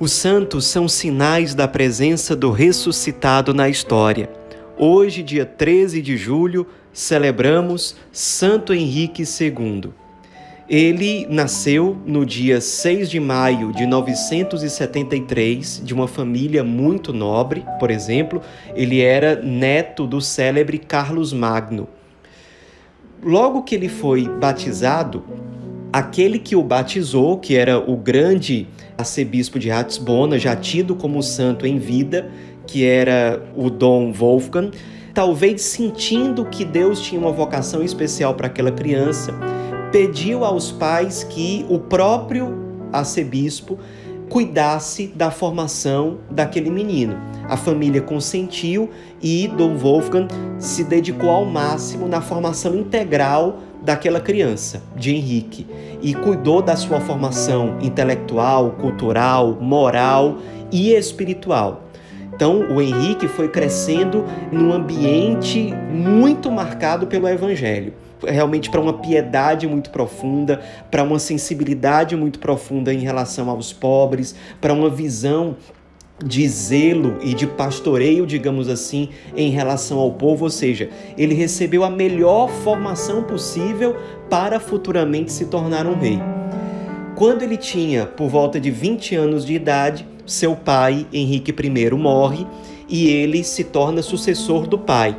Os santos são sinais da presença do ressuscitado na história. Hoje, dia 13 de julho, celebramos Santo Henrique II. Ele nasceu no dia 6 de maio de 973, de uma família muito nobre, por exemplo, ele era neto do célebre Carlos Magno. Logo que ele foi batizado, aquele que o batizou, que era o grande arcebispo de Ratisbona, já tido como santo em vida, que era o Dom Wolfgang, talvez sentindo que Deus tinha uma vocação especial para aquela criança, pediu aos pais que o próprio arcebispo cuidasse da formação daquele menino. A família consentiu e Dom Wolfgang se dedicou ao máximo na formação integral daquela criança, de Henrique, e cuidou da sua formação intelectual, cultural, moral e espiritual. Então, o Henrique foi crescendo num ambiente muito marcado pelo Evangelho realmente para uma piedade muito profunda, para uma sensibilidade muito profunda em relação aos pobres, para uma visão de zelo e de pastoreio, digamos assim, em relação ao povo, ou seja, ele recebeu a melhor formação possível para futuramente se tornar um rei. Quando ele tinha por volta de 20 anos de idade, seu pai, Henrique I, morre e ele se torna sucessor do pai.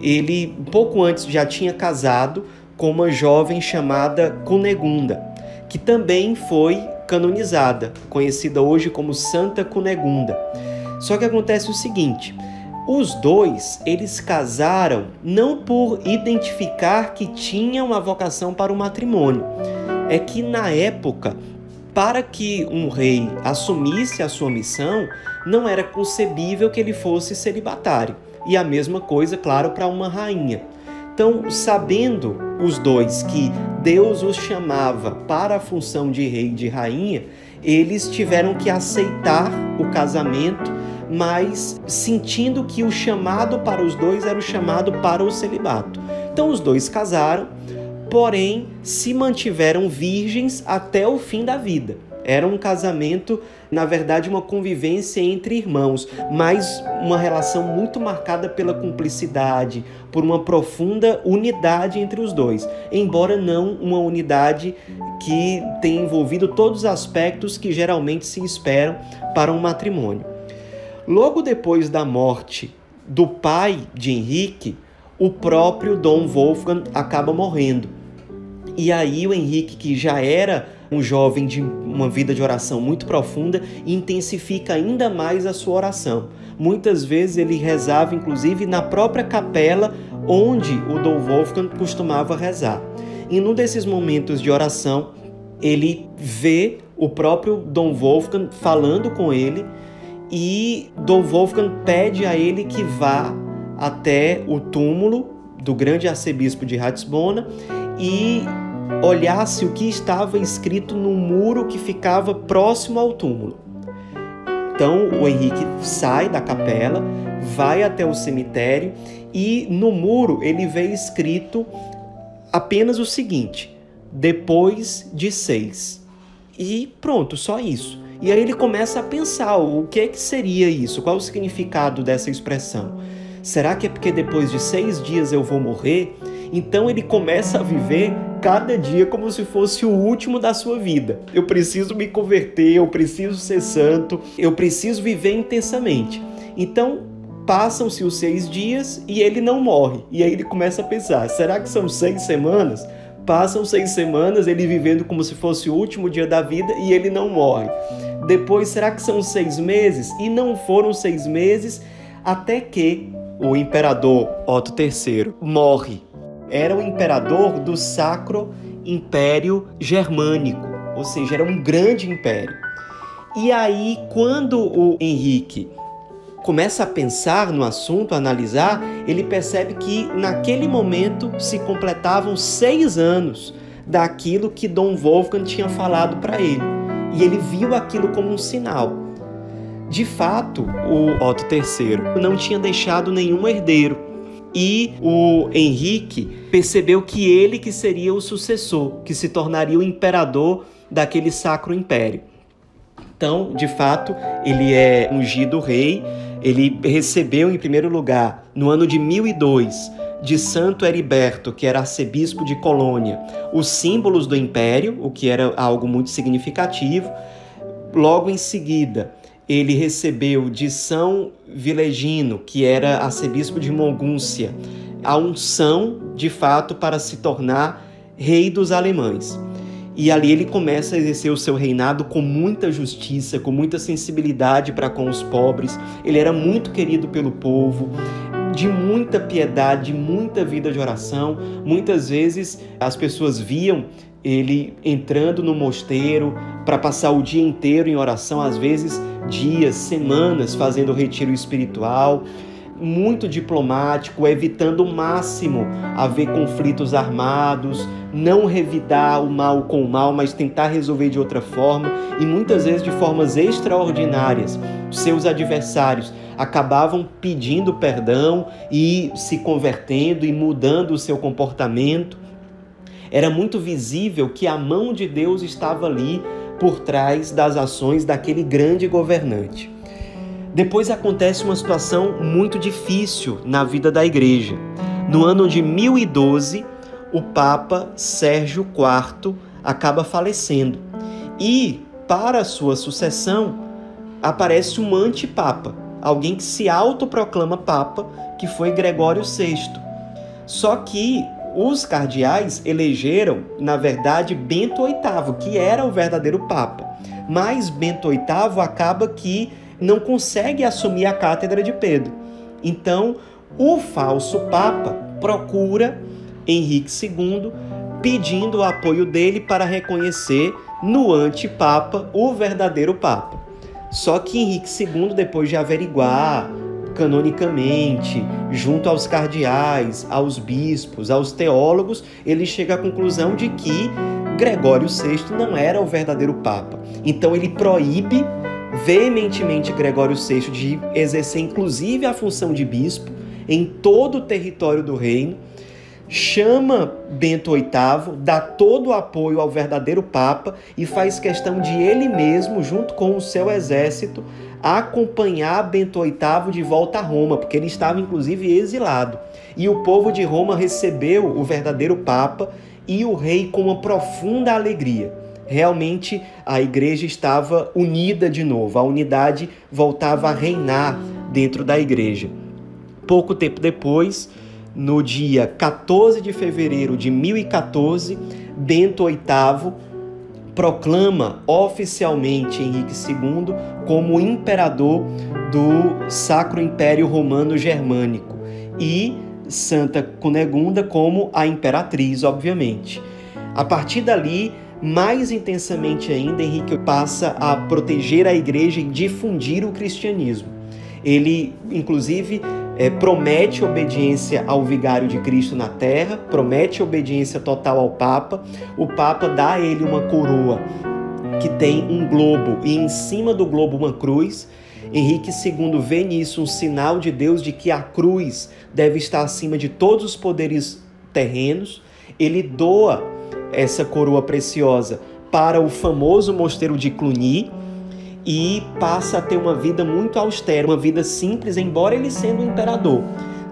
Ele, pouco antes, já tinha casado com uma jovem chamada Cunegunda, que também foi canonizada, conhecida hoje como Santa Cunegunda. Só que acontece o seguinte: os dois, eles casaram não por identificar que tinham a vocação para o matrimônio. É que na época, para que um rei assumisse a sua missão, não era concebível que ele fosse celibatário. E a mesma coisa, claro, para uma rainha. Então, sabendo os dois que Deus os chamava para a função de rei e de rainha, eles tiveram que aceitar o casamento, mas sentindo que o chamado para os dois era o chamado para o celibato. Então, os dois casaram, porém se mantiveram virgens até o fim da vida. Era um casamento, na verdade, uma convivência entre irmãos, mas uma relação muito marcada pela cumplicidade, por uma profunda unidade entre os dois, embora não uma unidade que tenha envolvido todos os aspectos que geralmente se esperam para um matrimônio. Logo depois da morte do pai de Henrique, o próprio Dom Wolfgang acaba morrendo. E aí o Henrique, que já era um jovem de uma vida de oração muito profunda, intensifica ainda mais a sua oração. Muitas vezes ele rezava, inclusive, na própria capela onde o Dom Wolfgang costumava rezar. E num desses momentos de oração, ele vê o próprio Dom Wolfgang falando com ele e Dom Wolfgang pede a ele que vá até o túmulo do grande arcebispo de Ratisbona e olhasse o que estava escrito no muro que ficava próximo ao túmulo. Então o Henrique sai da capela, vai até o cemitério e no muro ele vê escrito apenas o seguinte: depois de seis. E pronto, só isso. E aí ele começa a pensar o que é que seria isso, qual o significado dessa expressão. Será que é porque depois de seis dias eu vou morrer? Então ele começa a viver cada dia como se fosse o último da sua vida. Eu preciso me converter, eu preciso ser santo, eu preciso viver intensamente. Então passam-se os seis dias e ele não morre. E aí ele começa a pensar: será que são seis semanas? Passam seis semanas ele vivendo como se fosse o último dia da vida e ele não morre. Depois, será que são seis meses? E não foram seis meses até que o imperador Otto III morre era o imperador do Sacro Império Germânico, ou seja, era um grande império. E aí, quando o Henrique começa a pensar no assunto, a analisar, ele percebe que naquele momento se completavam seis anos daquilo que Dom Wolfgang tinha falado para ele. E ele viu aquilo como um sinal. De fato, o Otto III não tinha deixado nenhum herdeiro e o Henrique percebeu que ele que seria o sucessor, que se tornaria o imperador daquele sacro império. Então, de fato, ele é ungido rei. Ele recebeu, em primeiro lugar, no ano de 1002, de Santo Heriberto, que era arcebispo de Colônia, os símbolos do império, o que era algo muito significativo. Logo em seguida, ele recebeu de São Vilegino, que era arcebispo de Mogúncia, a unção, de fato, para se tornar rei dos alemães. E ali ele começa a exercer o seu reinado com muita justiça, com muita sensibilidade para com os pobres. Ele era muito querido pelo povo, de muita piedade, de muita vida de oração. Muitas vezes as pessoas viam ele entrando no mosteiro para passar o dia inteiro em oração, às vezes dias, semanas fazendo retiro espiritual muito diplomático, evitando o máximo haver conflitos armados, não revidar o mal com o mal, mas tentar resolver de outra forma e muitas vezes de formas extraordinárias. Seus adversários acabavam pedindo perdão e se convertendo e mudando o seu comportamento. Era muito visível que a mão de Deus estava ali por trás das ações daquele grande governante. Depois acontece uma situação muito difícil na vida da igreja. No ano de 1012, o Papa Sérgio IV acaba falecendo. E, para sua sucessão, aparece um antipapa, alguém que se autoproclama papa, que foi Gregório VI. Só que os cardeais elegeram, na verdade, Bento VIII, que era o verdadeiro papa. Mas Bento VIII acaba que não consegue assumir a cátedra de Pedro. Então, o falso Papa procura Henrique II pedindo o apoio dele para reconhecer no antipapa o verdadeiro Papa. Só que Henrique II, depois de averiguar canonicamente, junto aos cardeais, aos bispos, aos teólogos, ele chega à conclusão de que Gregório VI não era o verdadeiro Papa. Então ele proíbe veementemente Gregório VI de exercer inclusive a função de bispo em todo o território do reino, chama Bento VIII, dá todo o apoio ao verdadeiro Papa e faz questão de ele mesmo, junto com o seu exército, acompanhar Bento VIII de volta a Roma, porque ele estava inclusive exilado. E o povo de Roma recebeu o verdadeiro Papa e o rei com uma profunda alegria realmente a igreja estava unida de novo, a unidade voltava a reinar dentro da igreja. Pouco tempo depois, no dia 14 de fevereiro de 1014, Bento VIII proclama oficialmente Henrique II como imperador do Sacro Império Romano Germânico e Santa Cunegunda como a imperatriz, obviamente. A partir dali, mais intensamente ainda, Henrique passa a proteger a igreja e difundir o cristianismo. Ele, inclusive, é, promete obediência ao vigário de Cristo na terra, promete obediência total ao Papa. O Papa dá a ele uma coroa que tem um globo e em cima do globo uma cruz. Henrique II vê nisso um sinal de Deus de que a cruz deve estar acima de todos os poderes terrenos. Ele doa essa coroa preciosa para o famoso mosteiro de Cluny e passa a ter uma vida muito austera, uma vida simples, embora ele sendo um imperador.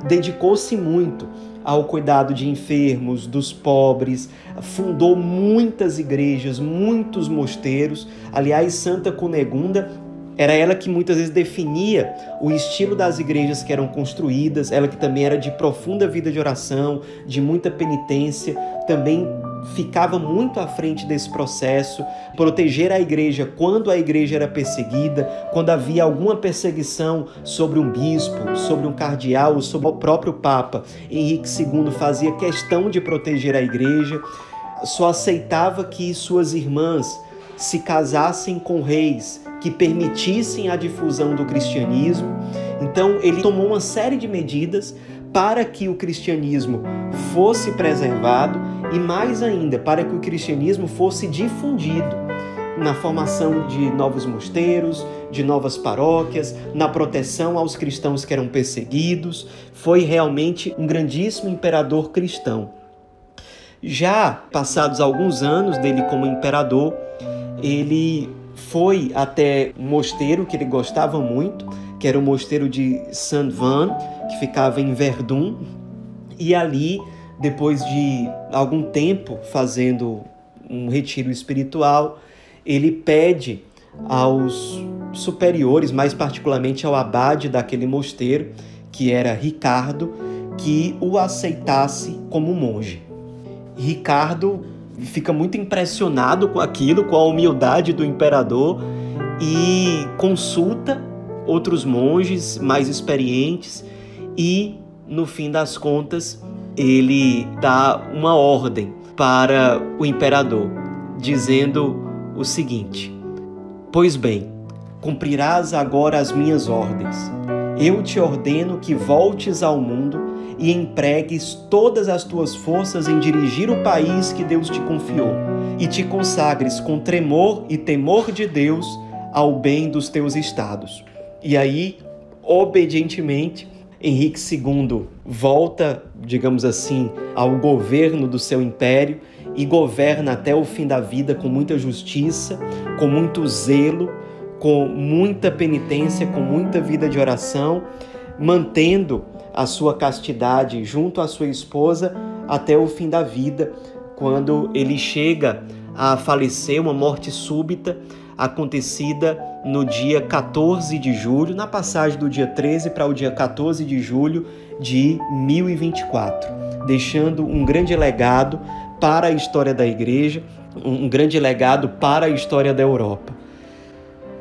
Dedicou-se muito ao cuidado de enfermos, dos pobres, fundou muitas igrejas, muitos mosteiros. Aliás, Santa Cunegunda era ela que muitas vezes definia o estilo das igrejas que eram construídas, ela que também era de profunda vida de oração, de muita penitência, também ficava muito à frente desse processo, proteger a igreja quando a igreja era perseguida, quando havia alguma perseguição sobre um bispo, sobre um cardeal, sobre o próprio Papa. Henrique II fazia questão de proteger a igreja, só aceitava que suas irmãs se casassem com reis que permitissem a difusão do cristianismo. Então, ele tomou uma série de medidas para que o cristianismo fosse preservado e, mais ainda, para que o cristianismo fosse difundido na formação de novos mosteiros, de novas paróquias, na proteção aos cristãos que eram perseguidos. Foi realmente um grandíssimo imperador cristão. Já passados alguns anos dele como imperador, ele foi até um mosteiro que ele gostava muito, que era o mosteiro de Saint-Van, que ficava em Verdun, e ali, depois de algum tempo fazendo um retiro espiritual, ele pede aos superiores, mais particularmente ao abade daquele mosteiro, que era Ricardo, que o aceitasse como monge. Ricardo fica muito impressionado com aquilo, com a humildade do imperador e consulta outros monges mais experientes e, no fim das contas, ele dá uma ordem para o imperador, dizendo o seguinte: Pois bem, cumprirás agora as minhas ordens. Eu te ordeno que voltes ao mundo e empregues todas as tuas forças em dirigir o país que Deus te confiou, e te consagres com tremor e temor de Deus ao bem dos teus estados. E aí, obedientemente, Henrique II volta, digamos assim, ao governo do seu império e governa até o fim da vida com muita justiça, com muito zelo, com muita penitência, com muita vida de oração, mantendo a sua castidade junto à sua esposa até o fim da vida, quando ele chega a falecer, uma morte súbita acontecida no dia 14 de julho, na passagem do dia 13 para o dia 14 de julho de 1024, deixando um grande legado para a história da igreja, um grande legado para a história da Europa.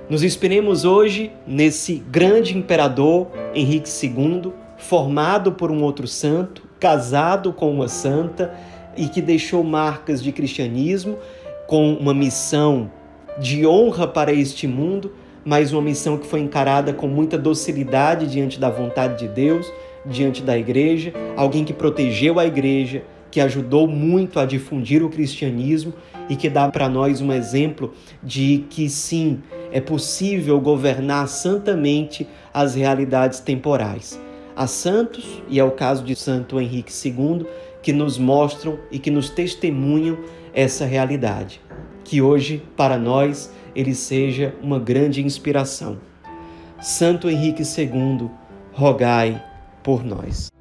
Nos inspiremos hoje nesse grande imperador Henrique II, formado por um outro santo, casado com uma santa e que deixou marcas de cristianismo com uma missão de honra para este mundo, mas uma missão que foi encarada com muita docilidade diante da vontade de Deus, diante da igreja, alguém que protegeu a igreja, que ajudou muito a difundir o cristianismo e que dá para nós um exemplo de que sim, é possível governar santamente as realidades temporais a santos, e é o caso de Santo Henrique II, que nos mostram e que nos testemunham essa realidade. Que hoje, para nós, ele seja uma grande inspiração. Santo Henrique II, rogai por nós.